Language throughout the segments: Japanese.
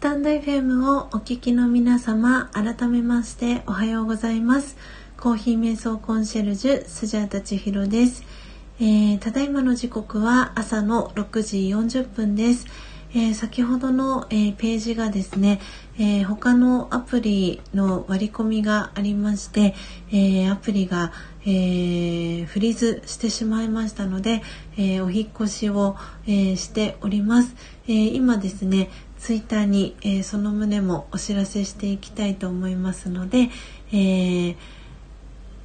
スタンド FM をお聞きの皆様、改めましておはようございます。コーヒー瞑想コンシェルジュ、スジャータチヒロです、えー、ただいまの時刻は朝の6時40分です。えー、先ほどの、えー、ページがですね、えー、他のアプリの割り込みがありまして、えアプリが、えフリーズしてしまいましたので、えお引越しを、えしております、え今ですねツイッターに、えその旨もお知らせしていきたいと思いますので、え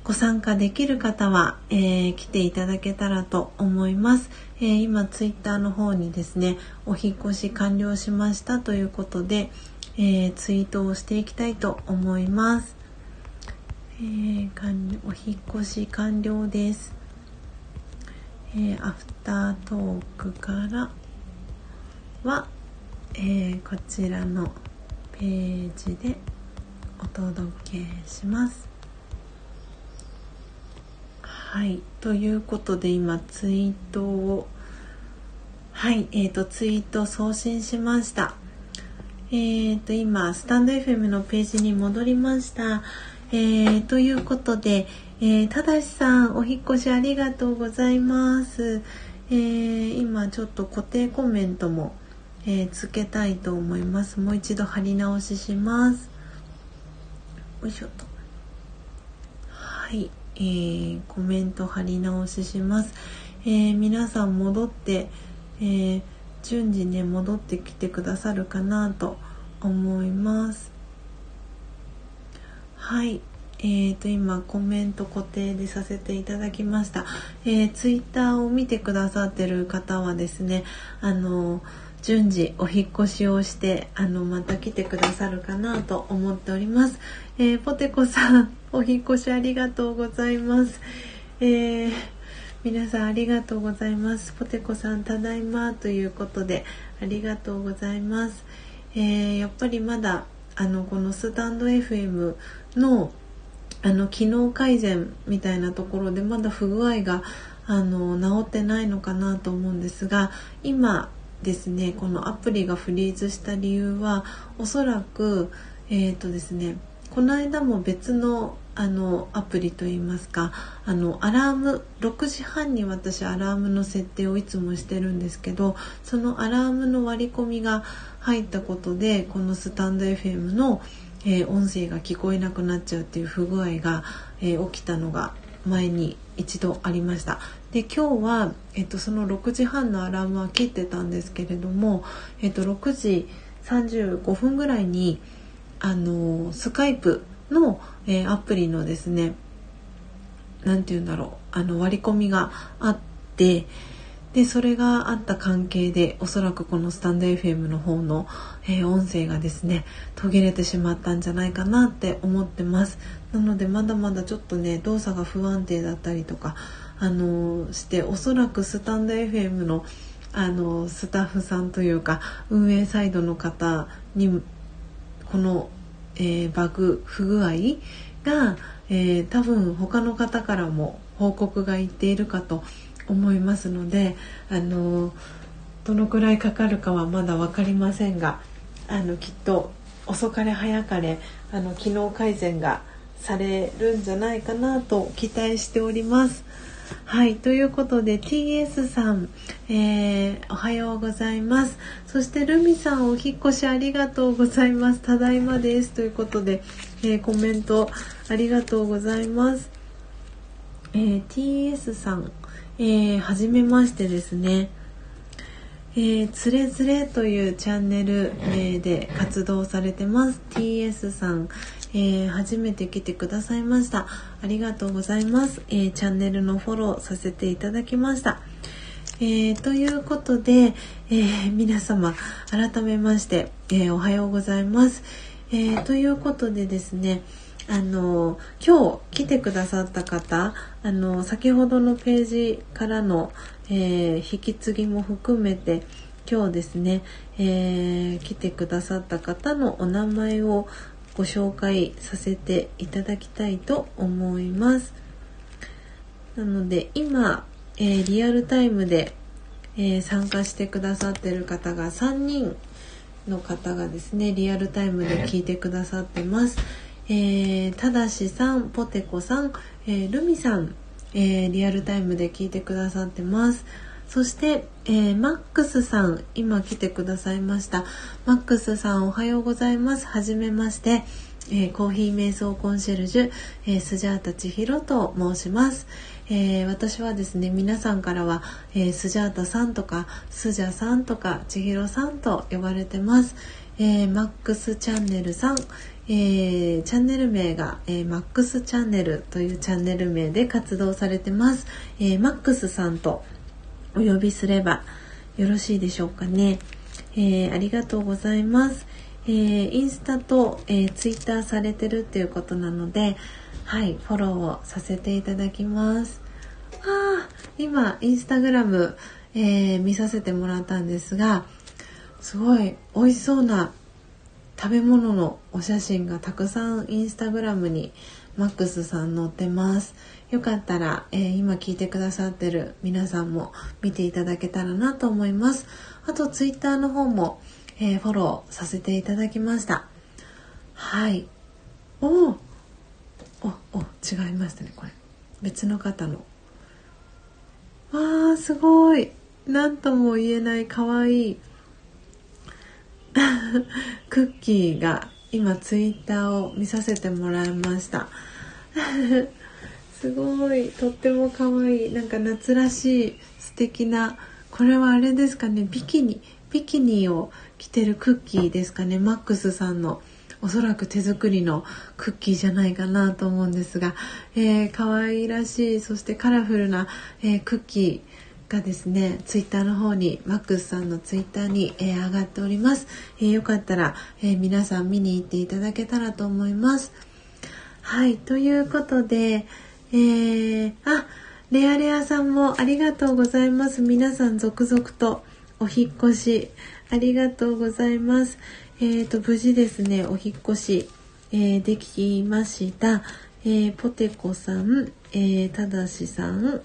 ご参加できる方は、え来ていただけたらと思います。え、今ツイッターの方にですねお引越し完了しましたということで、えー、ツイートをしていきたいと思います、えー、お引越し完了です、えアフタートークからは、えこちらのページでお届けします。はいということで今ツイートをはいえーと、ツイート送信しました。えーと今スタンド FM のページに戻りました。えー、ということで、えー、ただしさんお引越しありがとうございます、えー、今ちょっと固定コメントも、えー、つけたいと思います。もう一度貼り直しします。よいしょと。はい。えー、コメント貼り直しします、えー、皆さん戻って、えー、順次ね戻ってきてくださるかなと思います。はい。えーと今コメント固定でさせていただきました、えー、ツイッターを見てくださってる方はですねあの順次お引越しをしてあのまた来てくださるかなと思っております、えー、ポテコさんお引越しありがとうございます。えー、皆さんありがとうございます。ポテコさんただいまということでありがとうございます。えー、やっぱりまだあのこのスタンド FM のあの機能改善みたいなところでまだ不具合があの治ってないのかなと思うんですが今ですねこのアプリがフリーズした理由はおそらくえっ、ー、とですねこの間も別のあのアプリといいますかあのアラーム6時半に私アラームの設定をいつもしてるんですけどそのアラームの割り込みが入ったことでこのスタンド FM の、えー、音声が聞こえなくなっちゃうっていう不具合が、えー、起きたのが前に一度ありました。で今日は、えっと、その6時半のアラームは切ってたんですけれども、えっと、6時35分ぐらいにあのスカイプの、えー、アプリのですね何て言うんだろうあの割り込みがあってでそれがあった関係でおそらくこのスタンド FM の方の、えー、音声がですね途切れてしまったんじゃないかなって思ってます。なのでまだまだちょっとね動作が不安定だったりとかあの、しておそらくスタンド FM のあのスタッフさんというか運営サイドの方にこのえー、バグ不具合が、えー、多分他の方からも報告がいっているかと思いますので、あのどのくらいかかるかはまだ分かりませんがあのきっと遅かれ早かれあの機能改善がされるんじゃないかなと期待しております。はい、ということで TS さん、えー、おはようございます。そしてルミさんお引越しありがとうございます。ただいまですということで、えー、コメントありがとうございます。えー、TS さん、えー、はじめましてですね。えー、つれづれというチャンネル名で活動されてます TS さん、えー、初めて来てくださいました。ありがとうございます、えー、チャンネルのフォローさせていただきました。えー、ということで、え皆様改めまして、えおはようございます、えということでですねあの今日来てくださった方あの先ほどのページからの、え、引き継ぎも含めて今日ですね、えー、来てくださった方のお名前をご紹介させていただきたいと思います。なので今、えー、リアルタイムで、えー、参加してくださってる方が3人の方がですねリアルタイムで聞いてくださってます。えー、ただしさん、ポテコさん、えー、ルミさん、え、リアルタイムで聞いてくださってます。そして、えー、マックスさん、今来てくださいました。マックスさん、おはようございます。はじめまして。えー、コーヒー瞑想コンシェルジュ、えー、スジャータ千尋と申します、えー、私はですね皆さんからは、えスジャータさんとかスジャさんとか千尋さんと呼ばれてます、えマックスチャンネルさん、えチャンネル名が、えマックスチャンネルというチャンネル名で活動されてます、えマックスさんとお呼びすればよろしいでしょうかね、えありがとうございます、えー、インスタと、えー、ツイッターされてるっていうことなので、はい、フォローをさせていただきます。あ今、インスタグラム、えー、見させてもらったんですが、すごい美味しそうな食べ物のお写真がたくさんインスタグラムにマックスさん載ってます。よかったら、えー、今聞いてくださってる皆さんも見ていただけたらなと思います。あとツイッターの方も、えー、フォローさせていただきました。はい。おおお違いましたねこれ。別の方の。わーすごい。何とも言えないかわいい。クッキーが今ツイッターを見させてもらいました。すごいとってもかわいいなんか夏らしい素敵なこれはあれですかねビキニビキニを着てるクッキーですかねマックスさんのおそらく手作りのクッキーじゃないかなと思うんですが、えー、可愛らしいそしてカラフルな、えー、クッキーがですねツイッターの方にマックスさんのツイッターに、えー、上がっております、えー、よかったら、え、皆さん見に行っていただけたらと思います。はいということでえー、あレアレアさんもありがとうございます皆さん続々とお引越しありがとうございます。えっ、ー、と、無事ですね、お引越し、えー、できました。えー、ポテコさん、えただしさん、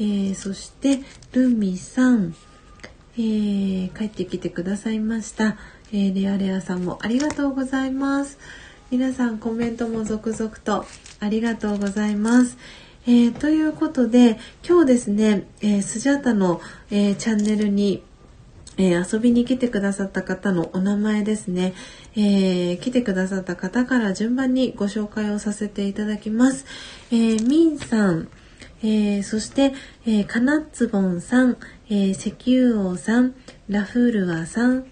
えそして、ルミさん、え帰ってきてくださいました。えレアレアさんもありがとうございます。皆さんコメントも続々とありがとうございます。えー、ということで今日ですね、えー、スジャータの、えー、チャンネルにえー、遊びに来てくださった方のお名前ですね、えー、来てくださった方から順番にご紹介をさせていただきます。えー、ミンさん、えー、そして、えー、カナッツボンさん、えー、石油王さん、ラフールワさん、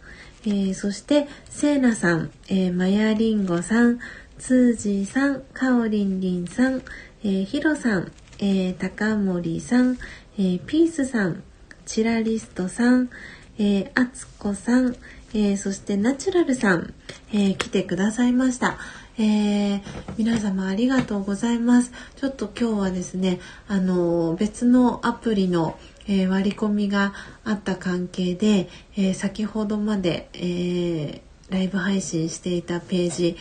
えー、そして、セーナさん、えー、マヤリンゴさん、ツージーさん、カオリンリンさん、えー、ヒロさん、えー、高森さん、えー、ピースさん、チラリストさん、えー、あつこさん、えー、そしてナチュラルさん、えー、来てくださいました。えー、皆様ありがとうございます。ちょっと今日はですね、あの別のアプリの、えー、割り込みがあった関係で、えー、先ほどまで、えライブ配信していたページ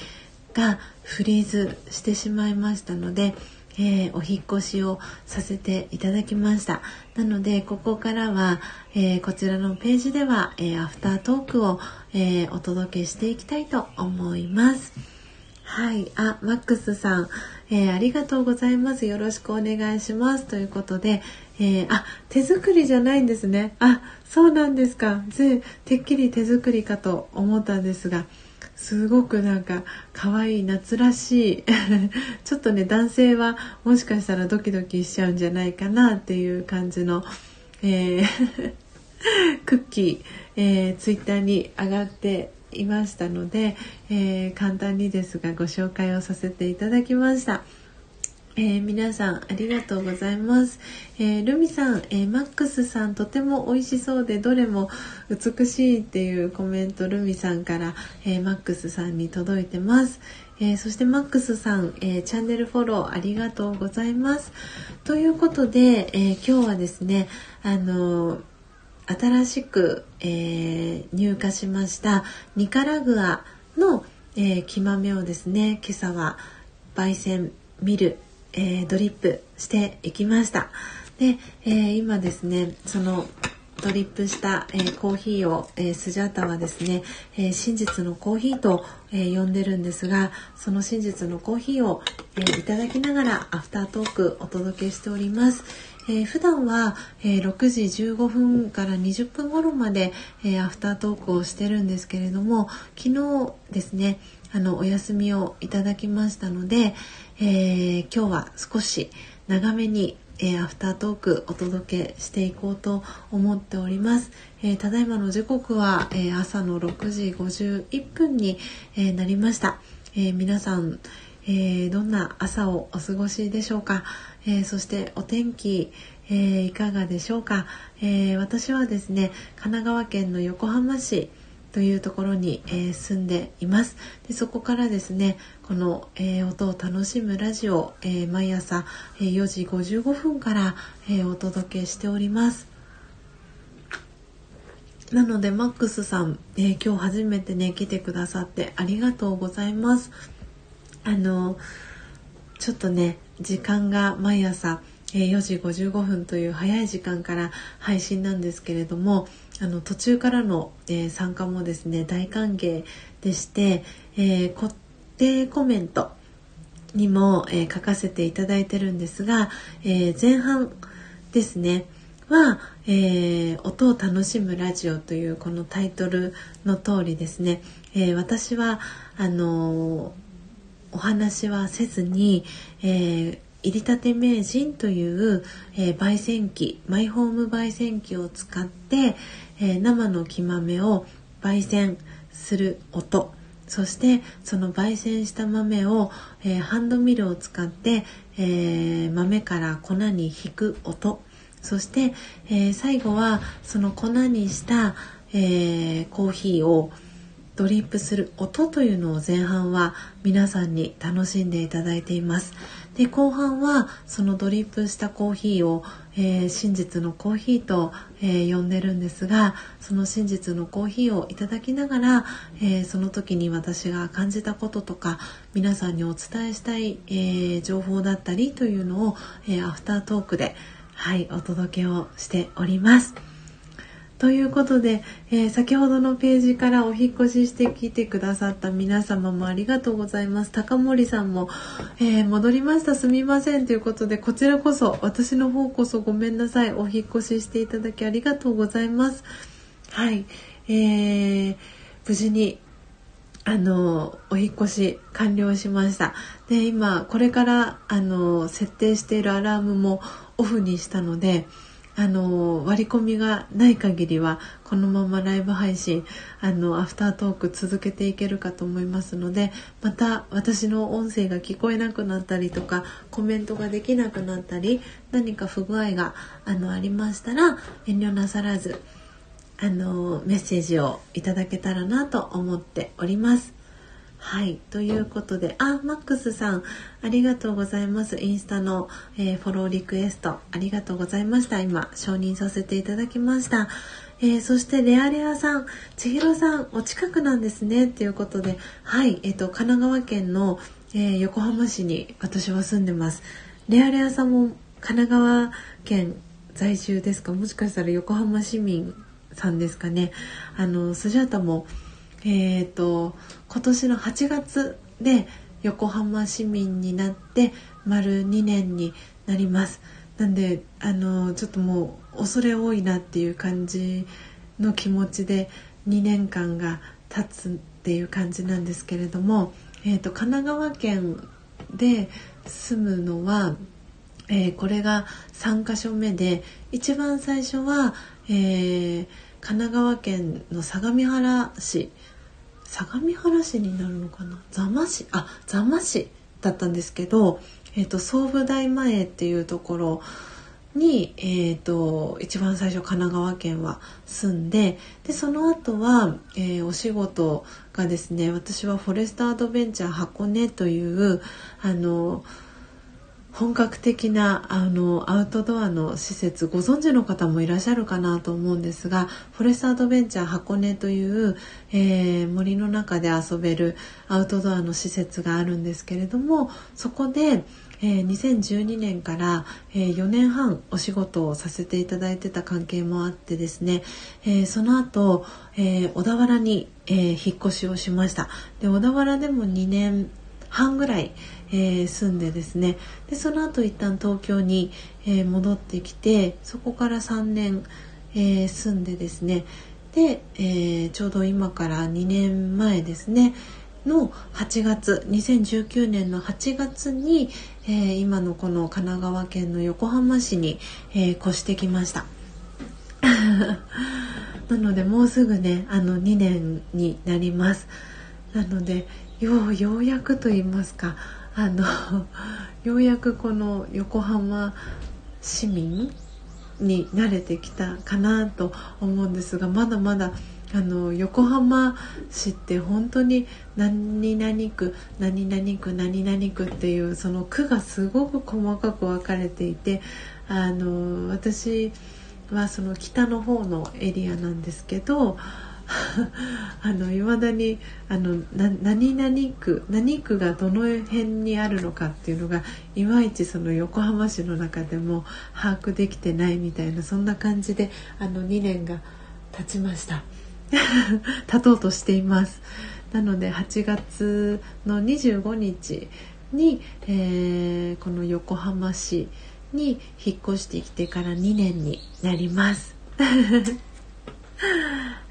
がフリーズしてしまいましたので、えー、お引越しをさせていただきました。なのでここからは、えー、こちらのページでは、えー、アフタートークを、えお届けしていきたいと思います。はい。あマックスさん、えありがとうございます。よろしくお願いします。ということで、えあ手作りじゃないんですね。あそうなんですか。てっきり手作りかと思ったんですがすごくなんか可愛い夏らしい。ちょっとね男性はもしかしたらドキドキしちゃうんじゃないかなっていう感じの、えー クッキー、えー、ツイッターに上がっていましたので、えー、簡単にですがご紹介をさせていただきました。えー、皆さんありがとうございます。えー、ルミさん、えー、マックスさんとても美味しそうでどれも美しいっていうコメントルミさんから、えマックスさんに届いてます。えそしてマックスさん、えチャンネルフォローありがとうございます。ということで、え今日はですね、あの新しく、え入荷しましたニカラグアの、え木豆をですね今朝は焙煎ミルえー、ドリップしていきましたで、え、今ですねそのドリップした、え、コーヒーを、え、スジャータはですね、え、真実のコーヒーと、え、呼んでるんですがその真実のコーヒーを、え、いただきながらアフタートークお届けしております。えー、普段は、えー、6時15分から20分頃まで、えー、アフタートークをしてるんですけれども昨日ですねあのお休みをいただきましたので、え今日は少し長めにえー、アフタートークお届けしていこうと思っております。えー、ただいまの時刻は、えー、朝の6時51分に、えなりました。え皆さん、えどんな朝をお過ごしでしょうか。えそしてお天気、えいかがでしょうか、え私はですね、神奈川県の横浜市というところに、えー、住んでいます。でそこからですねこの、えー、音を楽しむラジオ、えー、毎朝、え4時55分から、えお届けしております。なのでマックスさん、え今日初めてね来てくださってありがとうございます。あのちょっとね時間が毎朝え4時55分という早い時間から配信なんですけれどもあの途中からの、え、参加もですね大歓迎でして、えー、固定コメントにも、え、書かせていただいてるんですが、え前半ですねは、え音を楽しむラジオ」というこのタイトルの通りですね、え私はあのお話はせずに、え入りたて名人という、えー、焙煎機マイホーム焙煎機を使って、えー、生の木豆を焙煎する音。そしてその焙煎した豆を、えー、ハンドミルを使って、え豆から粉に引く音。そして、え最後はその粉にした、えコーヒーをドリップする音というのを前半は皆さんに楽しんでいただいています。で後半はそのドリップしたコーヒーを、えー、真実のコーヒーと、えー、呼んでるんですがその真実のコーヒーをいただきながら、えー、その時に私が感じたこととか皆さんにお伝えしたい、え情報だったりというのを、えアフタートークで、はい、お届けをしております。ということで、えー、先ほどのページからお引越ししてきてくださった皆様もありがとうございます。高森さんも、えー、戻りましたすみませんということで、こちらこそ、私の方こそごめんなさい。お引越ししていただきありがとうございます。はい。えー、無事にあのお引越し完了しましたで今これからあの設定しているアラームもオフにしたのであの割り込みがない限りはこのままライブ配信あのアフタートーク続けていけるかと思いますのでまた私の音声が聞こえなくなったりとかコメントができなくなったり何か不具合があのありましたら遠慮なさらずあのメッセージをいただけたらなと思っております。はい。ということで、あ、マックスさん、ありがとうございます。インスタの、えー、フォローリクエスト、ありがとうございました。今、承認させていただきました。えー、そしてレアレアさん、千尋さん、お近くなんですね。ということで、はい、えっ、ー、と、神奈川県の、え、横浜市に私は住んでます。レアレアさんも神奈川県在住ですか？もしかしたら横浜市民さんですかね？あの、スジャータも、えっ、ー、と今年の8月で横浜市民になって丸2年になります。なんであのちょっともう恐れ多いなっていう感じの気持ちで2年間が経つっていう感じなんですけれども、えーと、神奈川県で住むのは、えー、これが3か所目で一番最初は、えー、神奈川県の相模原市相模原市になるのかな？座間市？あ座間市だったんですけど、えーと、総武大前っていうところに、えーと、一番最初神奈川県は住んででその後は、えー、お仕事がですね私はフォレストアドベンチャー箱根というあの本格的なあのアウトドアの施設ご存知の方もいらっしゃるかなと思うんですがフォレストアドベンチャー箱根という、えー、森の中で遊べるアウトドアの施設があるんですけれどもそこで、えー、2012年から、えー、4年半お仕事をさせていただいてた関係もあってですね、えー、その後、えー、小田原に、え、引っ越しをしました。で小田原でも2年半ぐらい、えー、住んでですねでその後一旦東京に、えー、戻ってきてそこから3年、えー、住んでですねで、え、ちょうど今から2年前ですねの8月2019年の8月に、え、今のこの神奈川県の横浜市に、え、越してきました。なのでもうすぐねあの2年になります。なのでようようやくと言いますかあの ようやくこの横浜市民に慣れてきたかなと思うんですがまだまだあの横浜市って本当に何々区何々区何々区っていうその区がすごく細かく分かれていてあの私はその北の方のエリアなんですけどあの未だにあのな何々区何区がどの辺にあるのかっていうのがいまいちその横浜市の中でも把握できてないみたいなそんな感じであの2年が経ちました。経とうとしています。なので8月の25日に、えー、この横浜市に引っ越してきてから2年になります。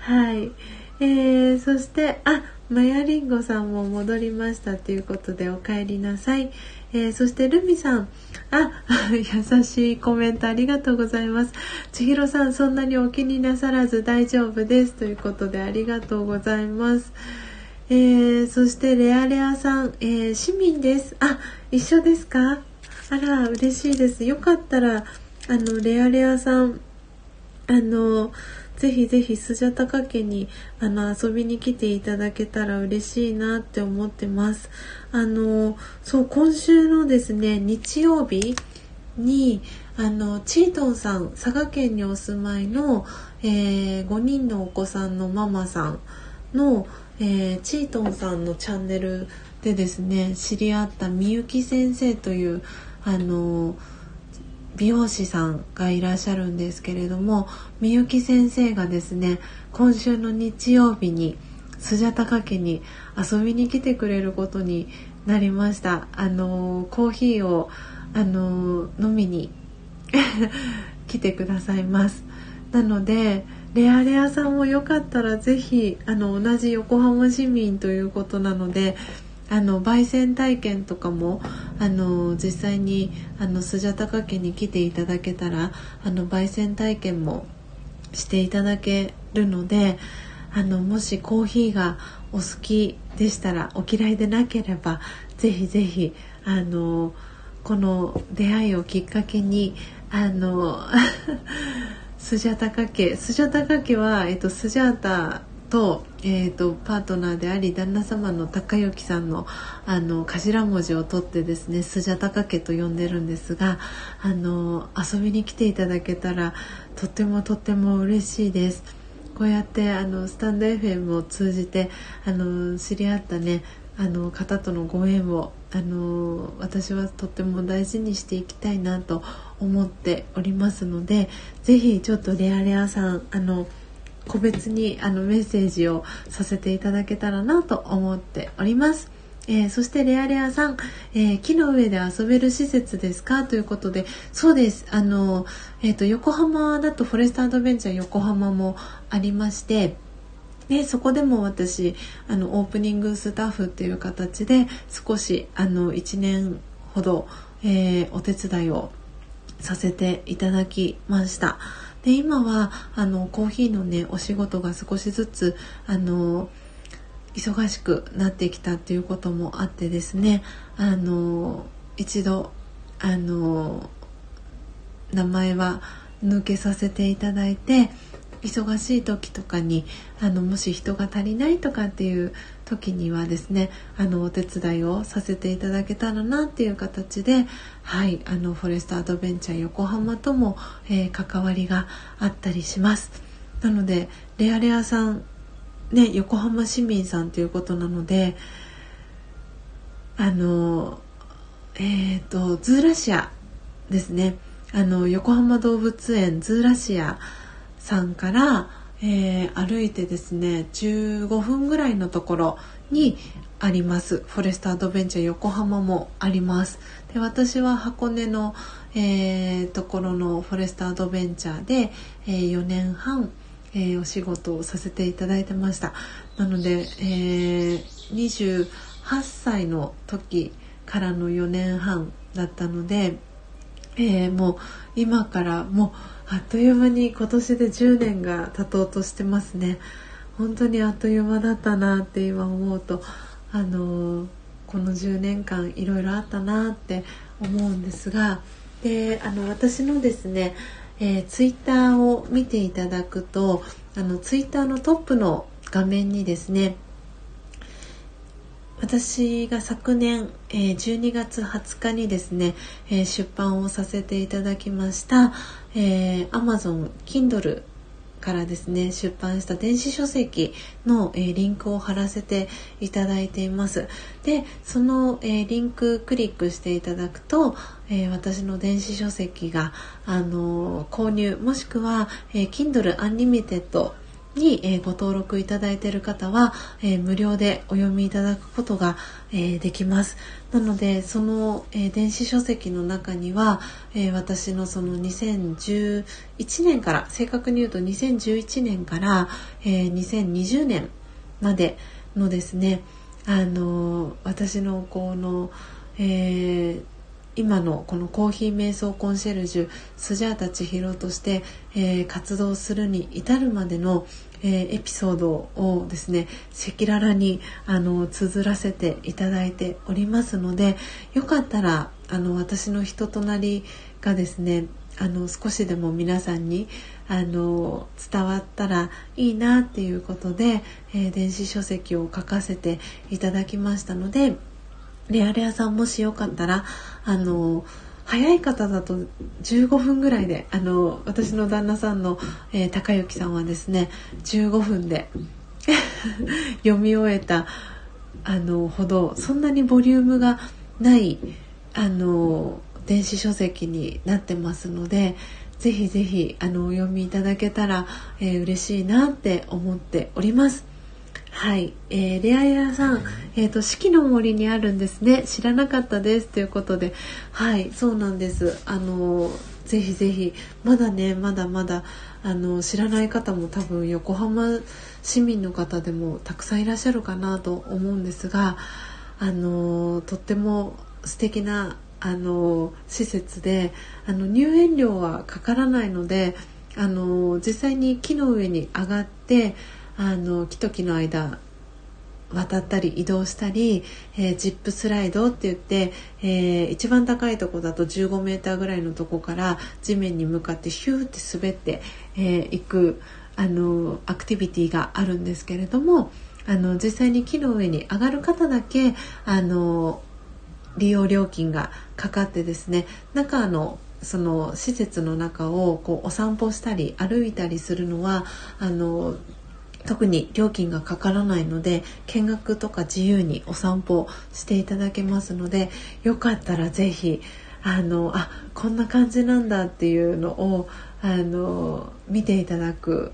はい。えー、そして、あ、マヤリンゴさんも戻りましたということでお帰りなさい。えー、そしてルミさん、あ、優しいコメントありがとうございます。千尋さん、そんなにお気になさらず大丈夫ですということでありがとうございます。えー、そしてレアレアさん、えー、市民です。あ、一緒ですか？あら、嬉しいです。よかったら、あの、レアレアさん、あの、ぜひぜひスジャタカ家にあの遊びに来ていただけたら嬉しいなって思ってます。あのそう今週のですね日曜日にあのチートンさん佐賀県にお住まいの、えー、5人のお子さんのママさんの、えー、チートンさんのチャンネルでですね知り合ったみゆき先生というあの美容師さんがいらっしゃるんですけれどもみゆき先生がですね今週の日曜日にスジャタカ家に遊びに来てくれることになりました。あのコーヒーをあの飲みに 来てくださいます。なのでレアレアさんもよかったら是非あの同じ横浜市民ということなのであの焙煎体験とかもあの実際にあのスジャタカ家に来ていただけたらあの焙煎体験もしていただけるのであのもしコーヒーがお好きでしたらお嫌いでなければぜひぜひあのこの出会いをきっかけにあの スジャタカ家スジャタカ家は、えっと、スジャータと,、えーと、パートナーであり旦那様の高之さんのあの頭文字を取ってですねスジャタカ家と呼んでるんですがあの遊びに来ていただけたらとってもとっても嬉しいです。こうやってあのスタンド FM を通じてあの知り合ったねあの方とのご縁をあの私はとっても大事にしていきたいなと思っておりますので是非ちょっとレアレアさんあの個別にあのメッセージをさせていただけたらなと思っております。えー、そしてレアレアさん、えー、木の上で遊べる施設ですか？ということで、そうです。あの、えっ、ー、と、横浜だとフォレストアドベンチャー横浜もありまして、でそこでも私あのオープニングスタッフっていう形で少しあの1年ほど、え、お手伝いをさせていただきました。で今はあのコーヒーのねお仕事が少しずつあの忙しくなってきたっていうこともあってですねあの一度あの名前は抜けさせていただいて忙しい時とかにあのもし人が足りないとかっていう時にはですねあのお手伝いをさせていただけたらなっていう形ではいあのフォレストアドベンチャー横浜とも、えー、関わりがあったりします。なのでレアレアさんね横浜市民さんということなのであのえっ、ー、とズーラシアですねあの横浜動物園ズーラシアさんから、えー、歩いてですね15分ぐらいのところにあります。フォレストアドベンチャー横浜もあります。で私は箱根の、えー、ところのフォレストアドベンチャーで、えー、4年半、えー、お仕事をさせていただいてました。なので、え28歳の時からの4年半だったので、えもう今からもうあっという間に今年で10年が経とうとしてますね。本当にあっという間だったなって今思うとあのこの10年間いろいろあったなって思うんですがであの私のですね、えー、ツイッターを見ていただくとあのツイッターのトップの画面にですね私が昨年、え、12月20日にですね、え、出版をさせていただきました、えー、Amazon Kindle からですね出版した電子書籍の、えー、リンクを貼らせていただいています。でその、えー、リンククリックしていただくと、えー、私の電子書籍が、あの購入もしくは、え Kindle Unlimited に、えご登録いただいている方は、え無料でお読みいただくことが、えできます。なのでその、え電子書籍の中には、え私のその2011年から正確に言うと2011年から、え2020年までのですねあの私のこの、えー今のこのコーヒー瞑想コンシェルジュスジャータ千尋として、えー、活動するに至るまでの、えー、エピソードをですね赤裸々にあの綴らせていただいておりますのでよかったらあの私の人となりがですねあの少しでも皆さんにあの伝わったらいいなっていうことで、えー、電子書籍を書かせていただきましたのでレアレアさんもしよかったらあの早い方だと15分ぐらいであの私の旦那さんの、えー、高之さんはですね15分で 読み終えたあのほどそんなにボリュームがないあの電子書籍になってますのでぜひぜひあのお読みいただけたら、えー、嬉しいなって思っております。はい、えー、レア屋さん、えっ、ー、と四季の森にあるんですね。知らなかったです。ということで、はい、そうなんです。あのぜひぜひ。まだねまだまだあの知らない方も多分横浜市民の方でもたくさんいらっしゃるかなと思うんですが、あのとっても素敵なあの施設であの入園料はかからないのであの実際に木の上に上がってあの木と木の間渡ったり移動したり、えー、ジップスライドって言って、えー、一番高いとこだと15メーターぐらいのとこから地面に向かってヒューって滑ってい、えー、くあのアクティビティがあるんですけれどもあの実際に木の上に上がる方だけあの利用料金がかかってですね中のその施設の中をこうお散歩したり歩いたりするのはあの特に料金がかからないので見学とか自由にお散歩していただけますのでよかったら是非あのあこんな感じなんだっていうのをあの見ていただく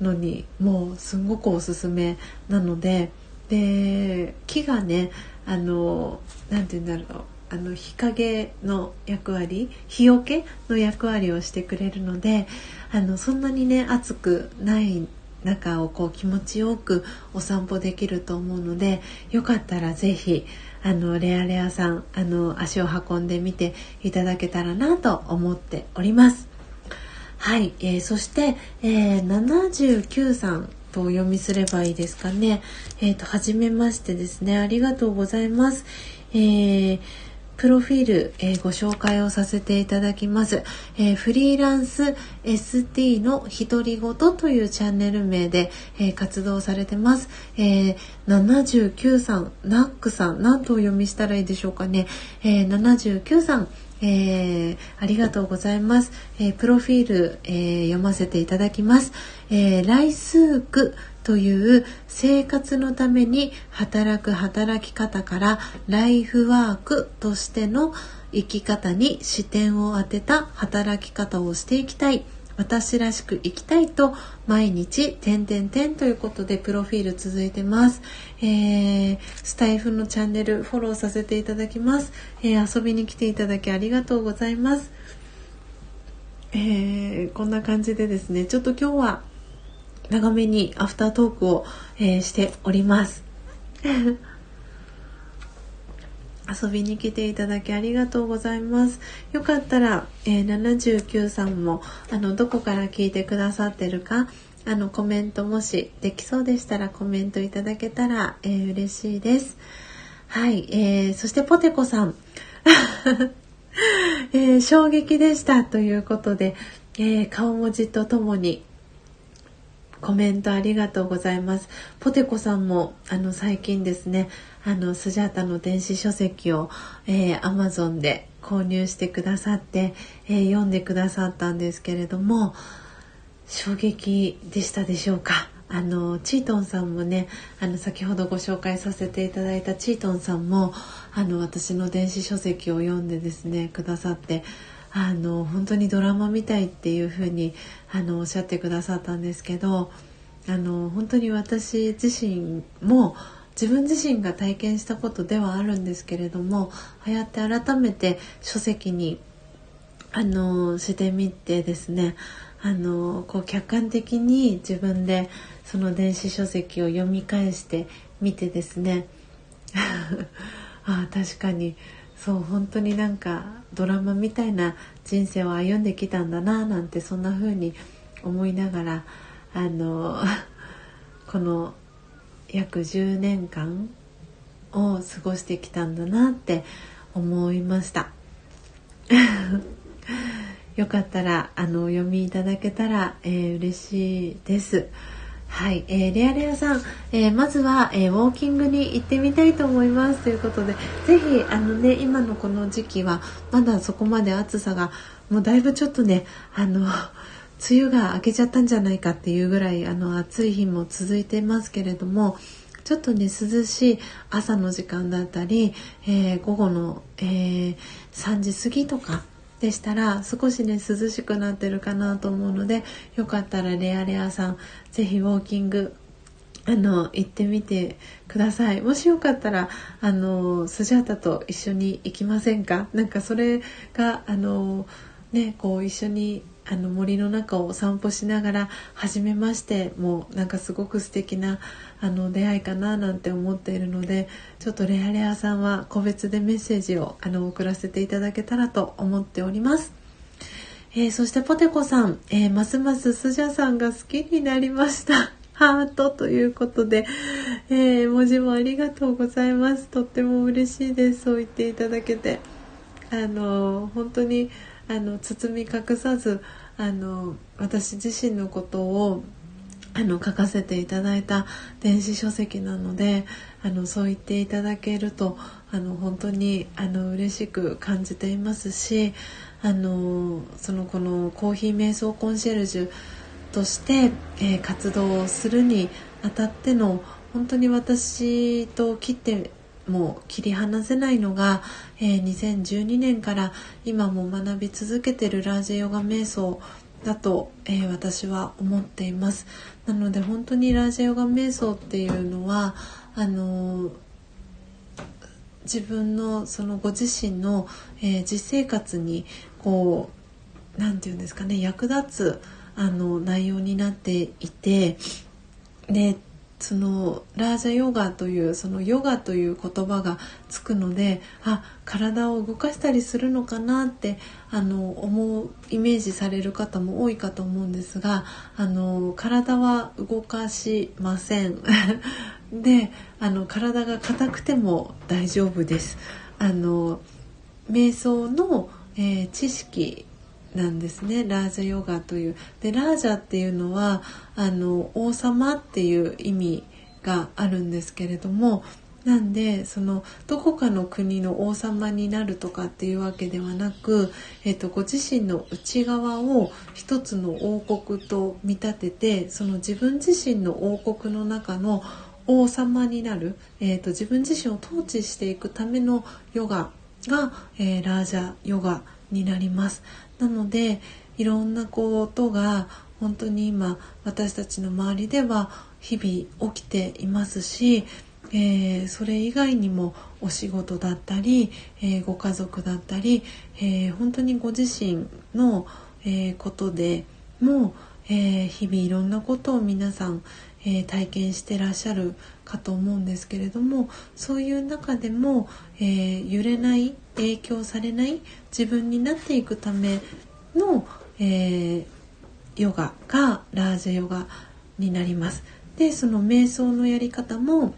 のにもうすごくおすすめなのでで木がねあの何て言うんだろうあの日陰の役割日よけの役割をしてくれるのであのそんなにね暑くない中をこう気持ちよくお散歩できると思うのでよかったら是非あのレアレアさんあの足を運んでみていただけたらなと思っております。はい、えー、そして、えー、79さんとお読みすればいいですかね。えっ、ー、と、はじめましてですね。ありがとうございます。えープロフィール、えー、ご紹介をさせていただきます、えー、フリーランス ST の独り言というチャンネル名で、えー、活動されてます、え79さんナックさん何とお読みしたらいいでしょうかね、え79さんえー、ありがとうございます。えー、プロフィール、えー、読ませていただきます。えー、ライスークという生活のために働く働き方からライフワークとしての生き方に視点を当てた働き方をしていきたい。私らしく生きたいと毎日点々点ということでプロフィール続いてます、えー、スタイフのチャンネルフォローさせていただきます、えー、遊びに来ていただきありがとうございます、えー、こんな感じでですねちょっと今日は長めにアフタートークを、えしております 遊びに来ていただきありがとうございます。よかったら、えー、79さんもあのどこから聞いてくださってるかあのコメントもしできそうでしたらコメントいただけたら、えー、嬉しいです。はい、えー、そしてポテコさん、えー、衝撃でしたということで、えー、顔文字とともにコメントありがとうございます。ポテコさんもあの最近ですね、あのスジャータの電子書籍を、えー、Amazon で購入してくださって、えー、読んでくださったんですけれども衝撃でしたでしょうか。あのチートンさんもねあの先ほどご紹介させていただいたチートンさんもあの私の電子書籍を読んでですねくださってあの本当にドラマみたいっていうふうにあのおっしゃってくださったんですけどあの本当に私自身も自分自身が体験したことではあるんですけれどもああやって改めて書籍にあのしてみてですねあのこう客観的に自分でその電子書籍を読み返してみてですね ああ確かにそう本当になんかドラマみたいな人生を歩んできたんだななんてそんな風に思いながらあの この約10年間を過ごしてきたんだなって思いました よかったらあのお読みいただけたら、えー、嬉しいです。はい、えー、レアレアさん、えー、まずは、えー、ウォーキングに行ってみたいと思いますということで、ぜひあのね今のこの時期はまだそこまで暑さがもうだいぶちょっとねあの梅雨が明けちゃったんじゃないかっていうぐらいあの暑い日も続いてますけれども。ちょっとね涼しい朝の時間だったり、えー、午後の、えー、3時過ぎとかでしたら少しね涼しくなってるかなと思うのでよかったらレアレアさん是非ウォーキングあの行ってみてください。もしよかったらあのスジャータと一緒に行きませんか？なんかそれがあのねこう一緒にあの森の中を散歩しながら初めましてもうなんかすごく素敵なあの出会いかななんて思っているのでちょっとレアレアさんは個別でメッセージをあの送らせていただけたらと思っております。えー、そしてポテコさん、えー、ますますスジャさんが好きになりました。ハートということで、えー、文字もありがとうございます。とっても嬉しいです。そう言っていただけて。あの本当にあの包み隠さずあの私自身のことをあの書かせていただいた電子書籍なのであのそう言っていただけるとあの本当にあの嬉しく感じていますしあのそのこのコーヒー瞑想コンシェルジュとして、えー、活動をするにあたっての本当に私と切ってもう切り離せないのが、えー、2012年から今も学び続けてるラージェヨガ瞑想だと、えー、私は思っています。なので本当にラージェヨガ瞑想っていうのはあのー、自分のそのご自身の、えー、実生活にこう何て言うんですかね役立つあの内容になっていてでそのラージャヨガというそのヨガという言葉がつくのであ体を動かしたりするのかなってあの思うイメージされる方も多いかと思うんですがあの体は動かしません であの体が硬くても大丈夫です。あの瞑想の、えー、知識なんですねラージャヨガという。でラージャっていうのはあの王様っていう意味があるんですけれどもなんでそのどこかの国の王様になるとかっていうわけではなく、えーと、ご自身の内側を一つの王国と見立ててその自分自身の王国の中の王様になる、えーと、自分自身を統治していくためのヨガが、えー、ラージャヨガになります。なのでいろんなことが本当に今私たちの周りでは日々起きていますしえー、それ以外にもお仕事だったり、えー、ご家族だったり、えー、本当にご自身の、えことでも、え日々いろんなことを皆さん、え体験してらっしゃるかと思うんですけれどもそういう中でも、え揺れない影響されない自分になっていくための、えヨガがラージヨガになります。でその瞑想のやり方も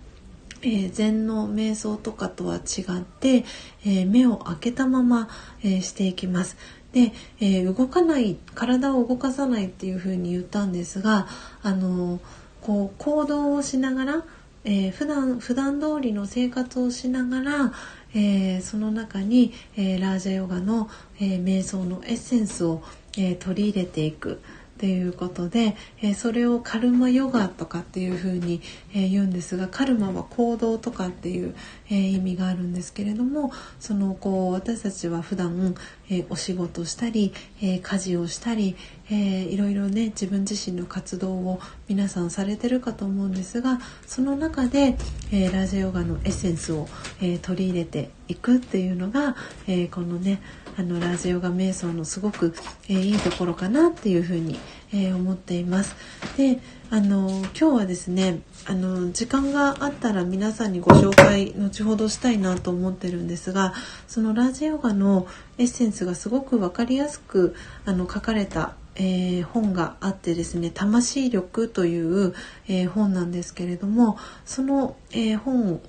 えー、禅の瞑想とかとは違って、えー、目を開けたまま、えー、していきます。で、え動かない体を動かさないっていうふうに言ったんですが、あのこう行動をしながら、えー、普段普段通りの生活をしながら、えその中に、えラージャヨガの、え瞑想のエッセンスを、え取り入れていく。っていうことで、えー、それをカルマヨガとかっていうふうに、えー、言うんですがカルマは行動とかっていう、えー、意味があるんですけれどもそのこう私たちは普段、えお仕事したり、え家事をしたり、えいろいろね自分自身の活動を皆さんされてるかと思うんですがその中で、えラジオヨガのエッセンスを、え取り入れていくっていうのが、えこのねあのラジオが瞑想のすごく、えー、いいところかなっていうふうに、えー、思っています。であの今日はですねあの時間があったら皆さんにご紹介後ほどしたいなと思ってるんですがそのラジオガのエッセンスがすごく分かりやすくあの書かれたえー、本があってですね「魂力」という、えー、本なんですけれどもその、えー、本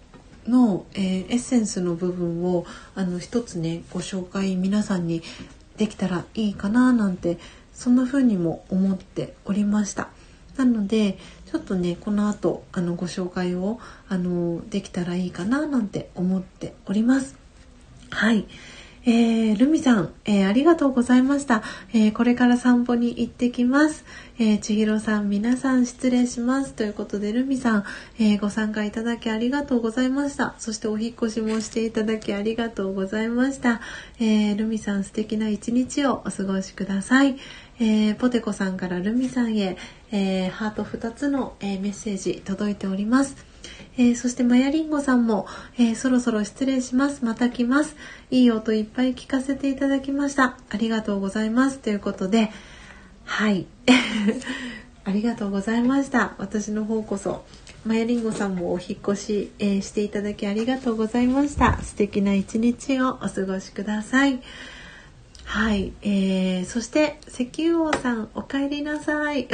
の、えー、エッセンスの部分をあの一つねご紹介皆さんにできたらいいかななんてそんな風にも思っておりました。なのでちょっとねこの後あのご紹介をあのできたらいいかななんて思っております。はい。えー、ルミさん、えー、ありがとうございました、えー、これから散歩に行ってきます。えー、千尋さん、皆さん失礼します。ということで、ルミさん、えご参加いただきありがとうございました。そしてお引越しもしていただきありがとうございました。えルミさん、素敵な一日をお過ごしください。えポテコさんからルミさんへ、えハート2つの、えメッセージ届いております。えー、そしてマヤリンゴさんも、えー、そろそろ失礼します。また来ます。いい音いっぱい聞かせていただきました。ありがとうございます。ということで、はい。ありがとうございました。私の方こそ。マヤリンゴさんもお引越し、えー、していただきありがとうございました。素敵な一日をお過ごしください。はい、えー、そして石油王さんお帰りなさい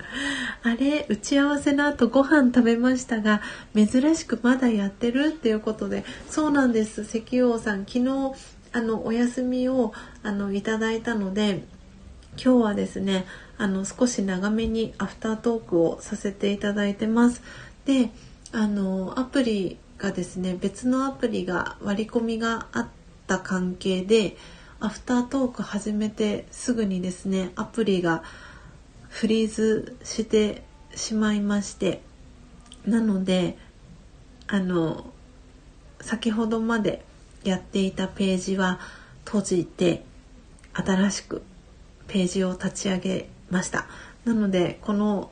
あれ打ち合わせの後ご飯食べましたが珍しくまだやってるっていうことでそうなんです石油王さん昨日あのお休みをあのいただいたので今日はですねあの少し長めにアフタートークをさせていただいてます。であのアプリがですね別のアプリが割り込みがあった関係でアフタートーク始めてすぐにですねアプリがフリーズしてしまいましてなのであの先ほどまでやっていたページは閉じて新しくページを立ち上げましたなのでこの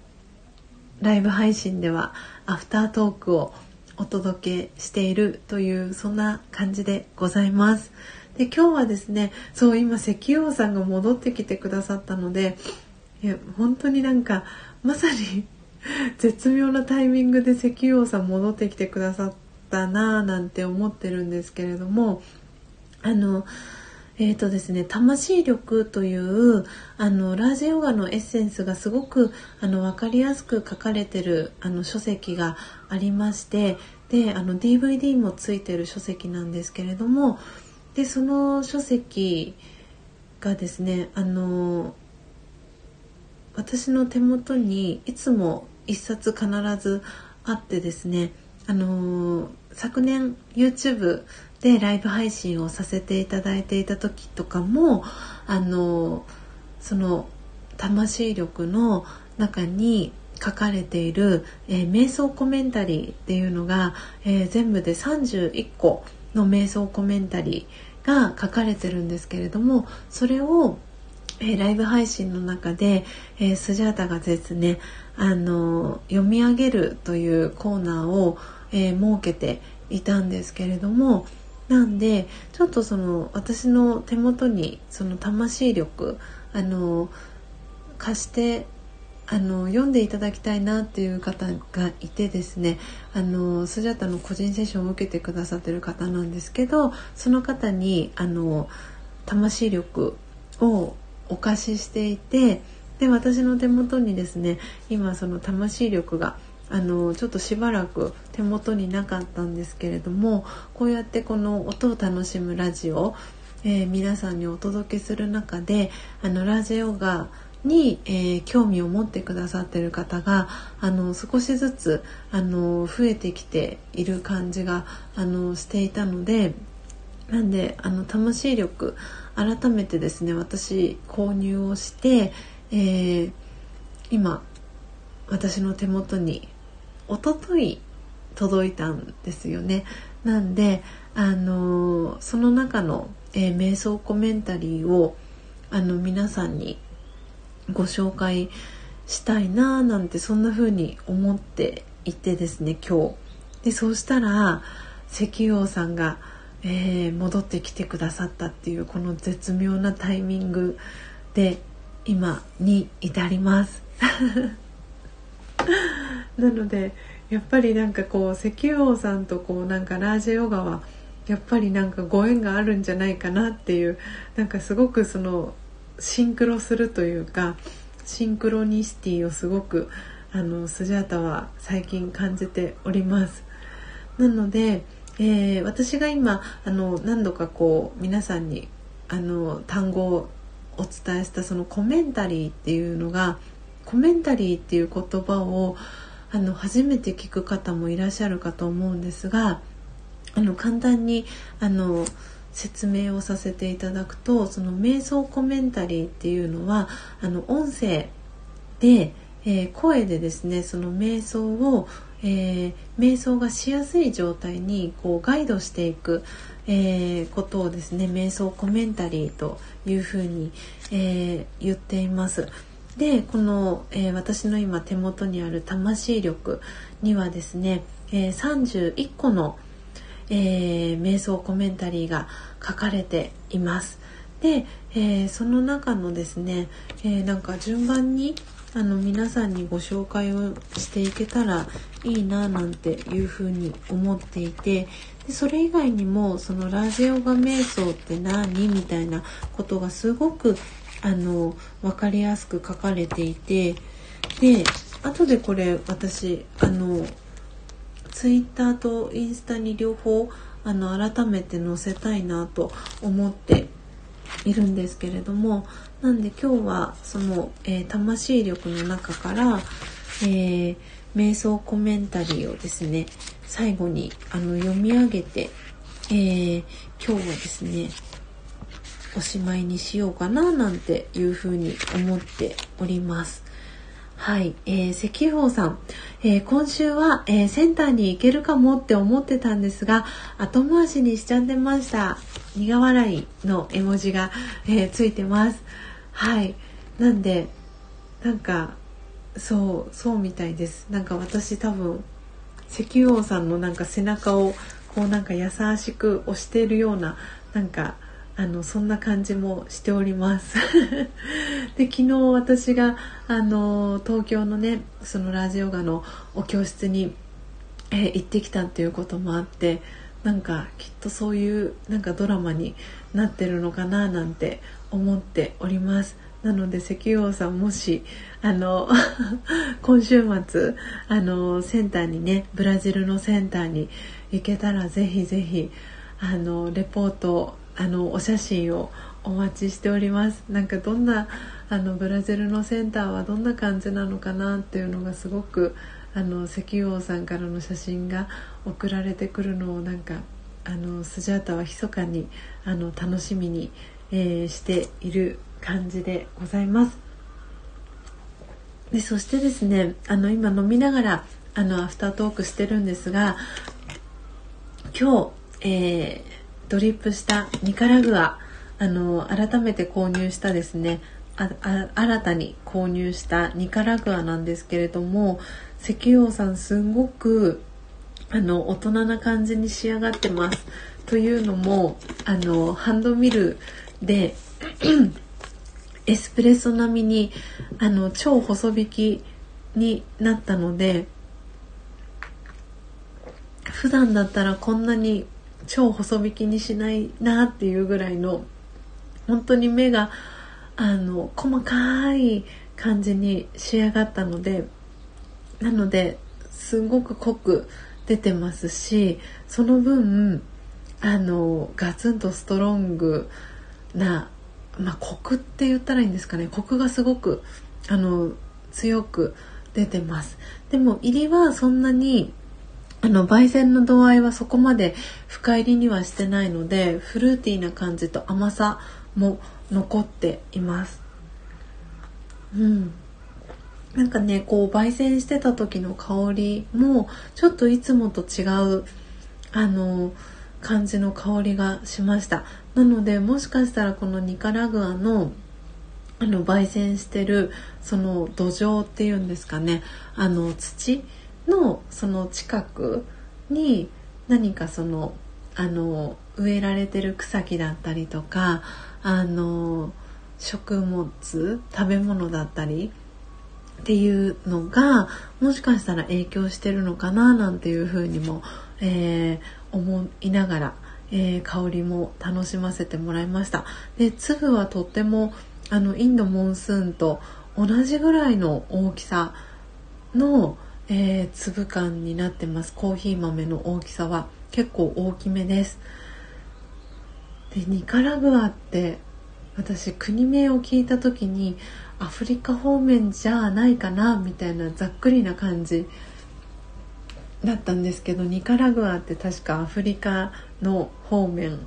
ライブ配信ではアフタートークをお届けしているというそんな感じでございます。で今日はですねそう今石油王さんが戻ってきてくださったのでいや本当になんかまさに絶妙なタイミングで石油王さん戻ってきてくださったなぁなんて思ってるんですけれどもあのえーとですね、魂力というあのラージヨガのエッセンスがすごくあの分かりやすく書かれてるあの書籍がありましてであの DVD もついてる書籍なんですけれどもでその書籍がですねあの私の手元にいつも一冊必ずあってですねあの昨年 YouTube でライブ配信をさせていただいていた時とかもあのその魂力の中に書かれている、えー、瞑想コメンタリーっていうのが、えー、全部で31個の瞑想コメンタリーが書かれてるんですけれどもそれを、えー、ライブ配信の中で、えスジャータがですねあの読み上げるというコーナーを、え設けていたんですけれどもなんでちょっとその私の手元にその魂力あの貸してあの読んでいただきたいなっていう方がいてですねあのスジャタの個人セッションを受けてくださってる方なんですけどその方にあの魂力をお貸ししていてで私の手元にですね今その魂力があのちょっとしばらく手元になかったんですけれどもこうやってこの音を楽しむラジオ、えー、皆さんにお届けする中であのラジオがに、えー、興味を持ってくださってる方があの少しずつあの増えてきている感じがあのしていたのでなんであの魂力改めてですね私購入をして、えー、今私の手元に一昨日届いたんですよね。なんであのその中の、えー、瞑想コメンタリーをあの皆さんにご紹介したいなーなんてそんな風に思っていてですね今日でそうしたら石油王さんが、えー、戻ってきてくださったっていうこの絶妙なタイミングで今に至ります なのでやっぱりなんかこう石油王さんとこうなんかラージヨガはやっぱりなんかご縁があるんじゃないかなっていうなんかすごくそのシンクロするというかシンクロニシティをすごくあのスジャータは最近感じております。なので、えー、私が今あの何度かこう皆さんにあの単語をお伝えしたそのコメンタリーっていうのがコメンタリーっていう言葉をあの初めて聞く方もいらっしゃるかと思うんですがあの簡単にあの説明をさせていただくとその瞑想コメンタリーっていうのはあの音声で、えー、声でですねその瞑想を、えー、瞑想がしやすい状態にこうガイドしていく、えー、ことをですね瞑想コメンタリーというふうに、え言っています。でこの、え私の今手元にある魂力にはですね、え31個のえー、瞑想コメンタリーが書かれています。で、えー、その中のですね、えー、なんか順番にあの皆さんにご紹介をしていけたらいいななんていうふうに思っていてでそれ以外にもそのラジオガ瞑想って何みたいなことがすごくあの分かりやすく書かれていてで後でこれ私あのツイッターとインスタに両方あの改めて載せたいなと思っているんですけれどもなんで今日はその、えー、魂力の中から、えー、瞑想コメンタリーをですね最後にあの読み上げて、えー、今日はですねおしまいにしようかななんていうふうに思っております。はい、えー、石油王さん、えー、今週は、えー、センターに行けるかもって思ってたんですが後回しにしちゃってました。苦笑いの絵文字が、えー、ついてます。はい。なんでなんかそうそうみたいです。なんか私多分石油王さんのなんか背中をこうなんか優しく押しているようななんかあのそんな感じもしております。で昨日私があの東京のねそのラジオガのお教室に、え、行ってきたっていうこともあってなんかきっとそういうなんかドラマになってるのかななんて思っております。なので石油王さんもしあの 今週末あのセンターにねブラジルのセンターに行けたらぜひぜひあのレポートあのお写真をお待ちしておりますなんかどんなあのブラジルのセンターはどんな感じなのかなっていうのがすごくあの石油王さんからの写真が送られてくるのをなんかあのスジャータは密かにあの楽しみに、えー、している感じでございます。でそしてですねあの今飲みながらあのアフタートークしてるんですが今日、えー、ドリップしたニカラグアあの改めて購入したですねあ新たに購入したニカラグアなんですけれども石油王さんすごくあの大人な感じに仕上がってます。というのもあのハンドミルで エスプレッソ並みにあの超細引きになったので普段だったらこんなに超細引きにしないなっていうぐらいの本当に目があの細かい感じに仕上がったのでなのですごく濃く出てますしその分あのガツンとストロングな、まあ、コクって言ったらいいんですかね。コクがすごくあの強く出てます。でも入りはそんなにあの焙煎の度合いはそこまで深入りにはしてないのでフルーティーな感じと甘さも残っています。うん。なんかねこう焙煎してた時の香りもちょっといつもと違うあの感じの香りがしました。なのでもしかしたらこのニカラグアのあの焙煎してるその土壌っていうんですかねあの土のその近くに何かそのあの植えられてる草木だったりとかあの食物食べ物だったりっていうのがもしかしたら影響してるのかななんていうふうにも、えー、思いながら、えー、香りも楽しませてもらいました。で粒はとってもあのインドモンスーンと同じぐらいの大きさの、えー、粒感になってます。コーヒー豆の大きさは結構大きめです。でニカラグアって私国名を聞いた時にアフリカ方面じゃないかなみたいなざっくりな感じだったんですけどニカラグアって確かアフリカの方面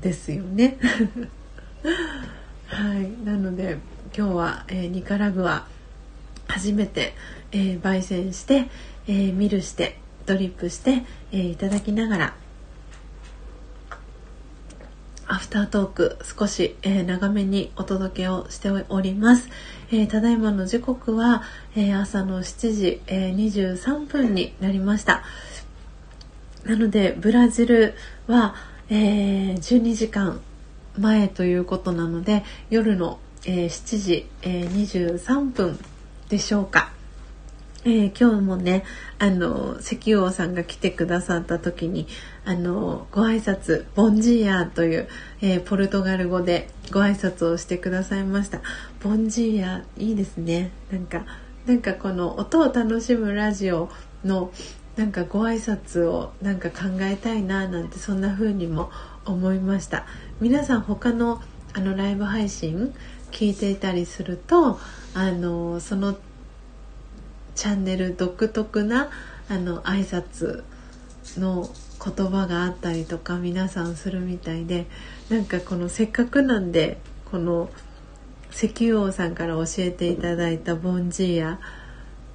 ですよね。はい。なので今日は、えー、ニカラグア初めて、えー、焙煎して、えー、ミルしてドリップして、えー、いただきながらアフタートーク少し、えー、長めにお届けをしております、えー、ただいまの時刻は、えー、朝の7時、え23分になりました。なのでブラジルは、え12時間前ということなので夜の、え7時、え23分でしょうか。えー、今日もねあの石油王さんが来てくださった時にあのご挨拶ボンジーヤーという、えー、ポルトガル語でご挨拶をしてくださいました。ボンジーヤーいいですね。なんかなんかこの音を楽しむラジオのなんかご挨拶をなんか考えたいななんてそんな風にも思いました。皆さん他のあのライブ配信聞いていたりするとあのそのチャンネル独特なあの挨拶の言葉があったりとか皆さんするみたいでなんかこのせっかくなんでこの石油王さんから教えていただいたボンジーヤ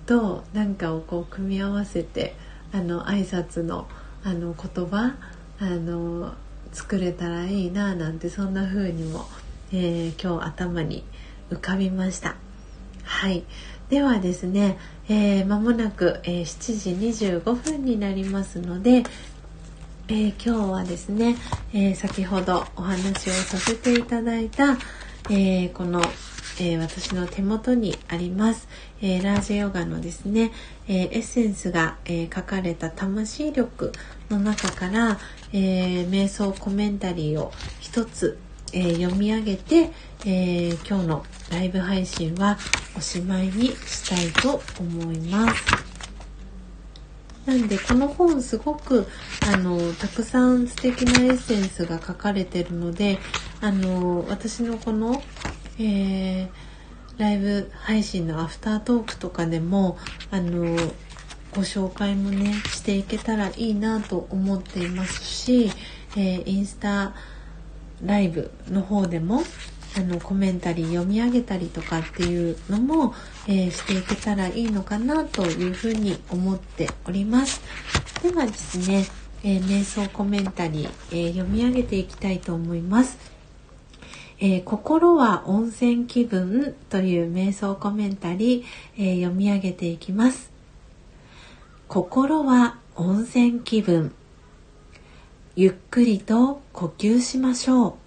と何かをこう組み合わせてあの挨拶のあの言葉あの作れたらいいななんてそんな風にも、えー、今日頭に浮かびました。はいではですね、えー、間もなく、えー、7時25分になりますので、えー、今日はですね、えー、先ほどお話をさせていただいた、えー、この、えー、私の手元にあります、えー、ラージヨガのですね、えー、エッセンスが、えー、書かれた魂力の中から、えー、瞑想コメンタリーを一つえー、読み上げて、えー、今日のライブ配信はおしまいにしたいと思います。なんでこの本すごくあのたくさん素敵なエッセンスが書かれてるのであの私のこの、えー、ライブ配信のアフタートークとかでもあのご紹介もねしていけたらいいなと思っていますし、えー、インスタライブの方でもあのコメンタリー読み上げたりとかっていうのも、えー、していけたらいいのかなというふうに思っております。ではですね、えー、瞑想コメンタリー、えー、読み上げていきたいと思います。えー、心は温泉気分という瞑想コメンタリー、えー、読み上げていきます。心は温泉気分。ゆっくりと呼吸しましょう。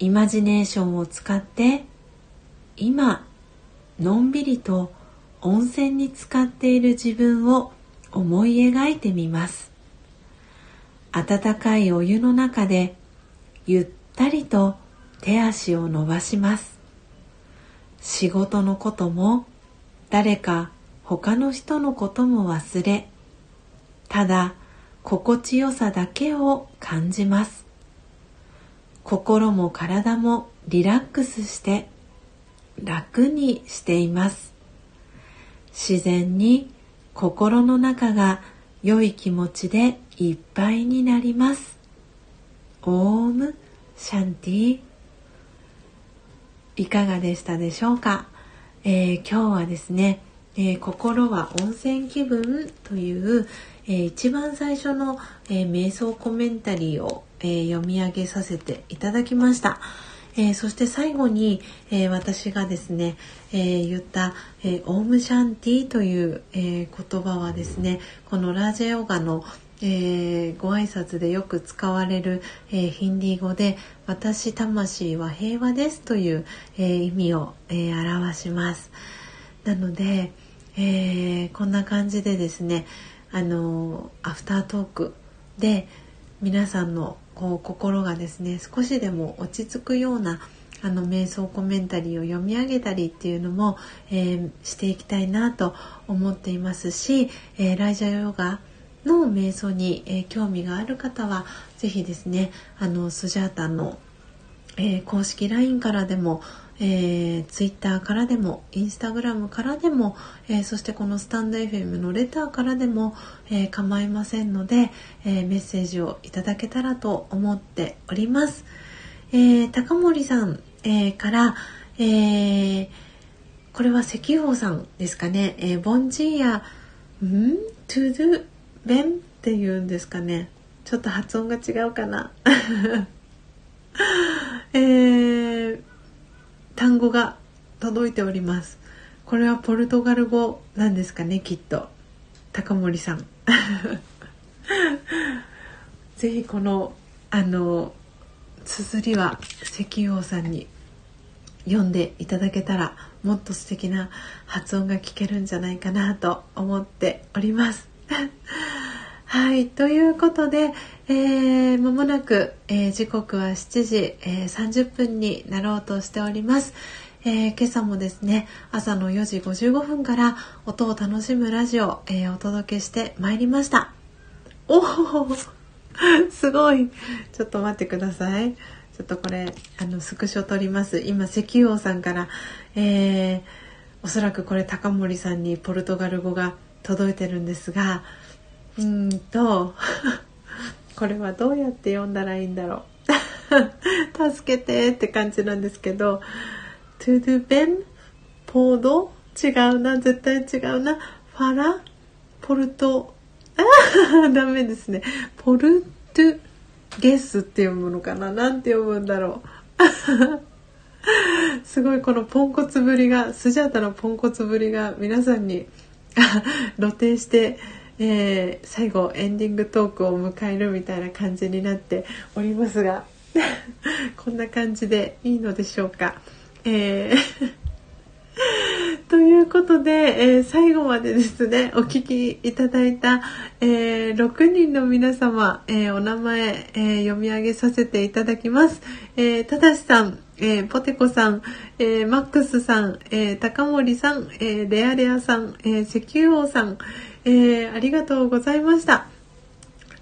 イマジネーションを使って今のんびりと温泉に浸かっている自分を思い描いてみます。温かいお湯の中でゆったりと手足を伸ばします。仕事のことも誰か他の人のことも忘れただ心地よさだけを感じます。心も体もリラックスして楽にしています。自然に心の中が良い気持ちでいっぱいになります。オームシャンティ。いかがでしたでしょうか、えー、今日はですね、えー、心は温泉気分という、えー、一番最初の、え瞑想コメンタリーを、え読み上げさせていただきました。えー、そして最後に、えー、私がですね、えー、言った、えオームシャンティという、え言葉はですねこのラージェヨガの、えご挨拶でよく使われる、えヒンディー語で「私魂は平和です」という、え意味を、え表します。なので、えこんな感じでですねあのアフタートークで皆さんのこう心がですね少しでも落ち着くようなあの瞑想コメンタリーを読み上げたりっていうのも、えー、していきたいなと思っていますし、えー、ライジャヨガの瞑想に、えー、興味がある方は是非ですねあのスジャータの、え公式 LINE からでもえー、ツイッターからでもインスタグラムからでも、えー、そしてこのスタンド FM のレターからでも、えー、構いませんので、えメッセージをいただけたらと思っております。え高森さん、えから、えこれは石油さんですかね、えボンジーヤん？トゥドゥベンっていうんですかね。ちょっと発音が違うかな。えー単語が届いております。これはポルトガル語なんですかねきっと。高森さん。ぜひこのあの綴りは石油王さんに読んでいただけたらもっと素敵な発音が聞けるんじゃないかなと思っております。はいということで、えー、間もなく、えー、時刻は7時、えー、30分になろうとしております、えー、今朝もですね朝の4時55分から音を楽しむラジオ、えお届けしてまいりました。おおすごい。ちょっと待ってください。ちょっとこれあのスクショ撮ります。今石油王さんから、えおそらくこれ高森さんにポルトガル語が届いてるんですがうんと これはどうやって読んだらいいんだろう。助けてって感じなんですけど「トゥドゥベン」「ポード」違うな。絶対違うな「ファラ」「ポルト」あ ダメですね「ポルトゥゲス」って読むのかな？なんて読むんだろう。すごいこのポンコツぶりがスジャータのポンコツぶりが皆さんに露呈してえー、最後エンディングトークを迎えるみたいな感じになっておりますが こんな感じでいいのでしょうか。えー ということで、えー、最後までですねお聞きいただいた、えー、6人の皆様、えー、お名前、え読み上げさせていただきます。えただしさん、えポテコさん、えマックスさん、え高森さん、えレアレアさん、え石油王さん、えー、ありがとうございました。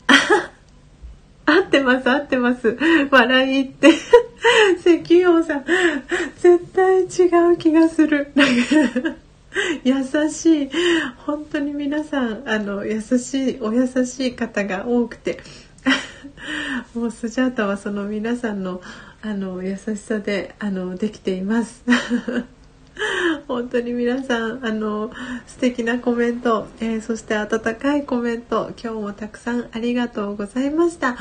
合ってます合ってます。笑いって。石油王さん絶対違う気がする。優しい。本当に皆さんあの優しいお優しい方が多くて。もうスジャータはその皆さんのあの優しさであのできています。本当に皆さんあの素敵なコメント、えー、そして温かいコメント今日もたくさんありがとうございました、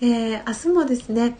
えー、明日もですね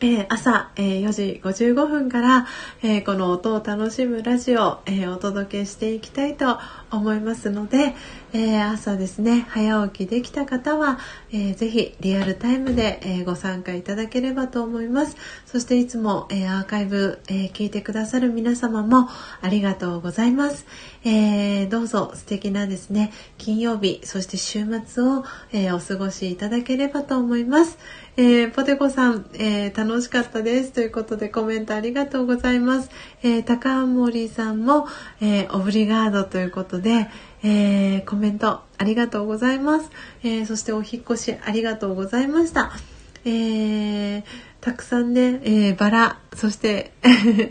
えー、朝、えー、4時55分から、えー、この音を楽しむラジオ、えお届けしていきたいと思いますので、えー朝ですね早起きできた方は、えー、ぜひリアルタイムで、えご参加いただければと思います。そしていつも、えアーカイブ、え聞いてくださる皆様もありがとうございます、えどうぞ素敵なですね金曜日そして週末を、えお過ごしいただければと思います。えー、ポテコさん、えー、楽しかったです。ということでコメントありがとうございます。えー、高森さんも、えオブリガードということで、でえコメントありがとうございます。えそしてお引越しありがとうございました。えたくさんね、えバラ、そして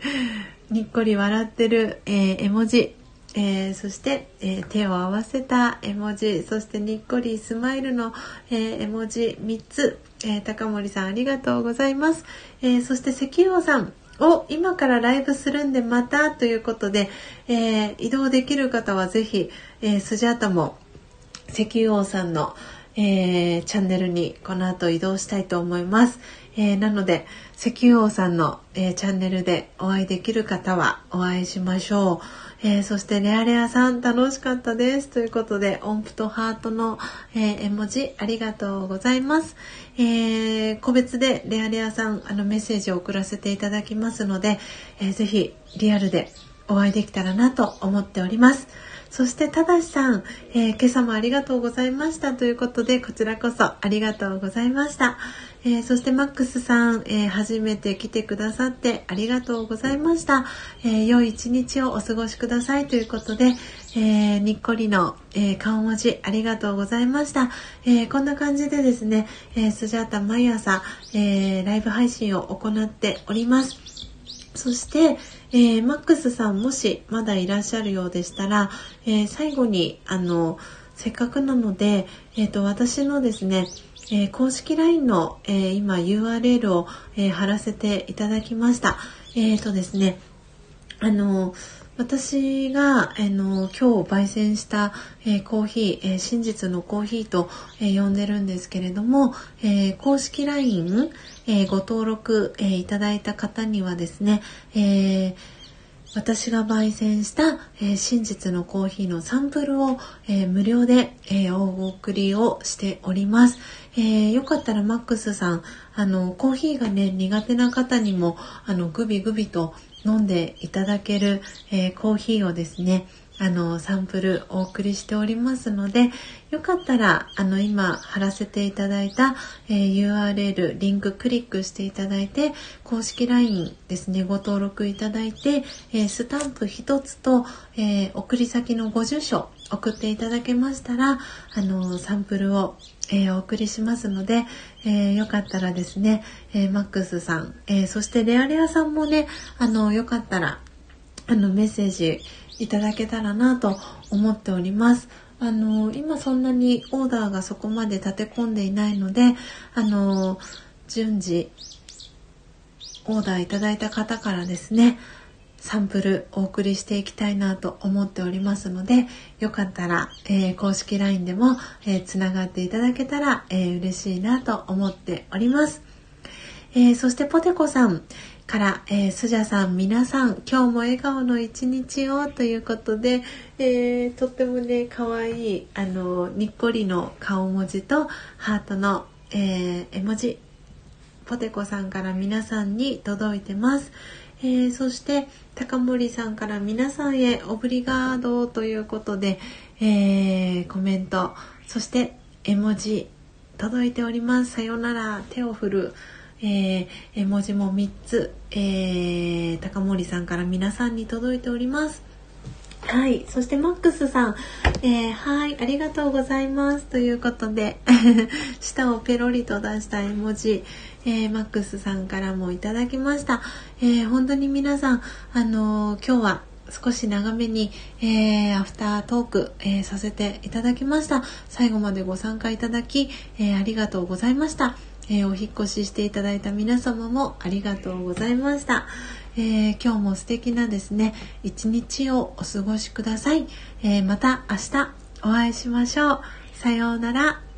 にっこり笑ってる、え絵文字、えー、そして、えー、手を合わせた絵文字そしてにっこりスマイルの、えー、絵文字3つ、え高森さんありがとうございます、えそして石王さんを今からライブするんでまたということで、え移動できる方はぜひ、えスジャータも石油王さんの、えー、チャンネルにこの後移動したいと思います。えー、なので石油王さんの、えー、チャンネルでお会いできる方はお会いしましょう。えー、そしてレアレアさん楽しかったですということで音符とハートの、え、絵文字ありがとうございます、えー、個別でレアレアさんあのメッセージを送らせていただきますので、えー、ぜひリアルでお会いできたらなと思っております。そしてただしさん、え今朝もありがとうございましたということでこちらこそありがとうございました、えー、そしてマックスさん、えー、初めて来てくださってありがとうございました、えー、良い一日をお過ごしくださいということで、えにっこりの、え顔文字ありがとうございました、えこんな感じでですね、えスジャータ毎朝、えライブ配信を行っております。そして、えマックスさんもしまだいらっしゃるようでしたら、え最後にあのせっかくなので、えーと私のですねえー、公式 LINE の、えー、今 URL を、えー、貼らせていただきました。えっ、とですね、あの私が、あの今日焙煎した、えコーヒー、え真実のコーヒーと、え呼んでるんですけれども、え公式 LINE、えご登録、えいただいた方にはですね、え私が焙煎した、えー、真実のコーヒーのサンプルを、えー、無料で、えー、お送りをしております。えよかったらマックスさん、あの、コーヒーがね、苦手な方にも、あの、グビグビと飲んでいただける、えコーヒーをですね、あのサンプルお送りしておりますのでよかったらあの今貼らせていただいた、えー、URL リンククリックしていただいて公式 LINE ですねご登録いただいて、えー、スタンプ1つと、えー、送り先のご住所送っていただけましたらあのサンプルを、えお送りしますので、えよかったらですね、えマックスさん、えそしてレアレアさんもねあのよかったらあのメッセージいただけたらなと思っております。あの今そんなにオーダーがそこまで立て込んでいないのであの順次オーダーいただいた方からですねサンプルお送りしていきたいなと思っておりますのでよかったら、えー、公式 LINE でも、えー、つながっていただけたら、えー、嬉しいなと思っております。えー、そしてポテコさん、から、えー、スジャさん皆さん今日も笑顔の一日をということで、えー、とってもね可愛いあのにっこりの顔文字とハートの、えー、絵文字ポテコさんから皆さんに届いてます。えー、そして高森さんから皆さんへオブリガードということで、えー、コメントそして絵文字届いておりますさよなら手を振るえー、文字も3つ、えー、高森さんから皆さんに届いております。はい。そしてマックスさん、えー、はい、ありがとうございます。ということで、舌をペロリと出した絵文字、えー、マックスさんからもいただきました。えー、本当に皆さん、あの今日は少し長めに、えー、アフタートーク、えー、させていただきました最後までご参加いただき、えー、ありがとうございました、えお引越ししていただいた皆様もありがとうございました、え今日も素敵なですね一日をお過ごしください、えまた明日お会いしましょう。さようなら。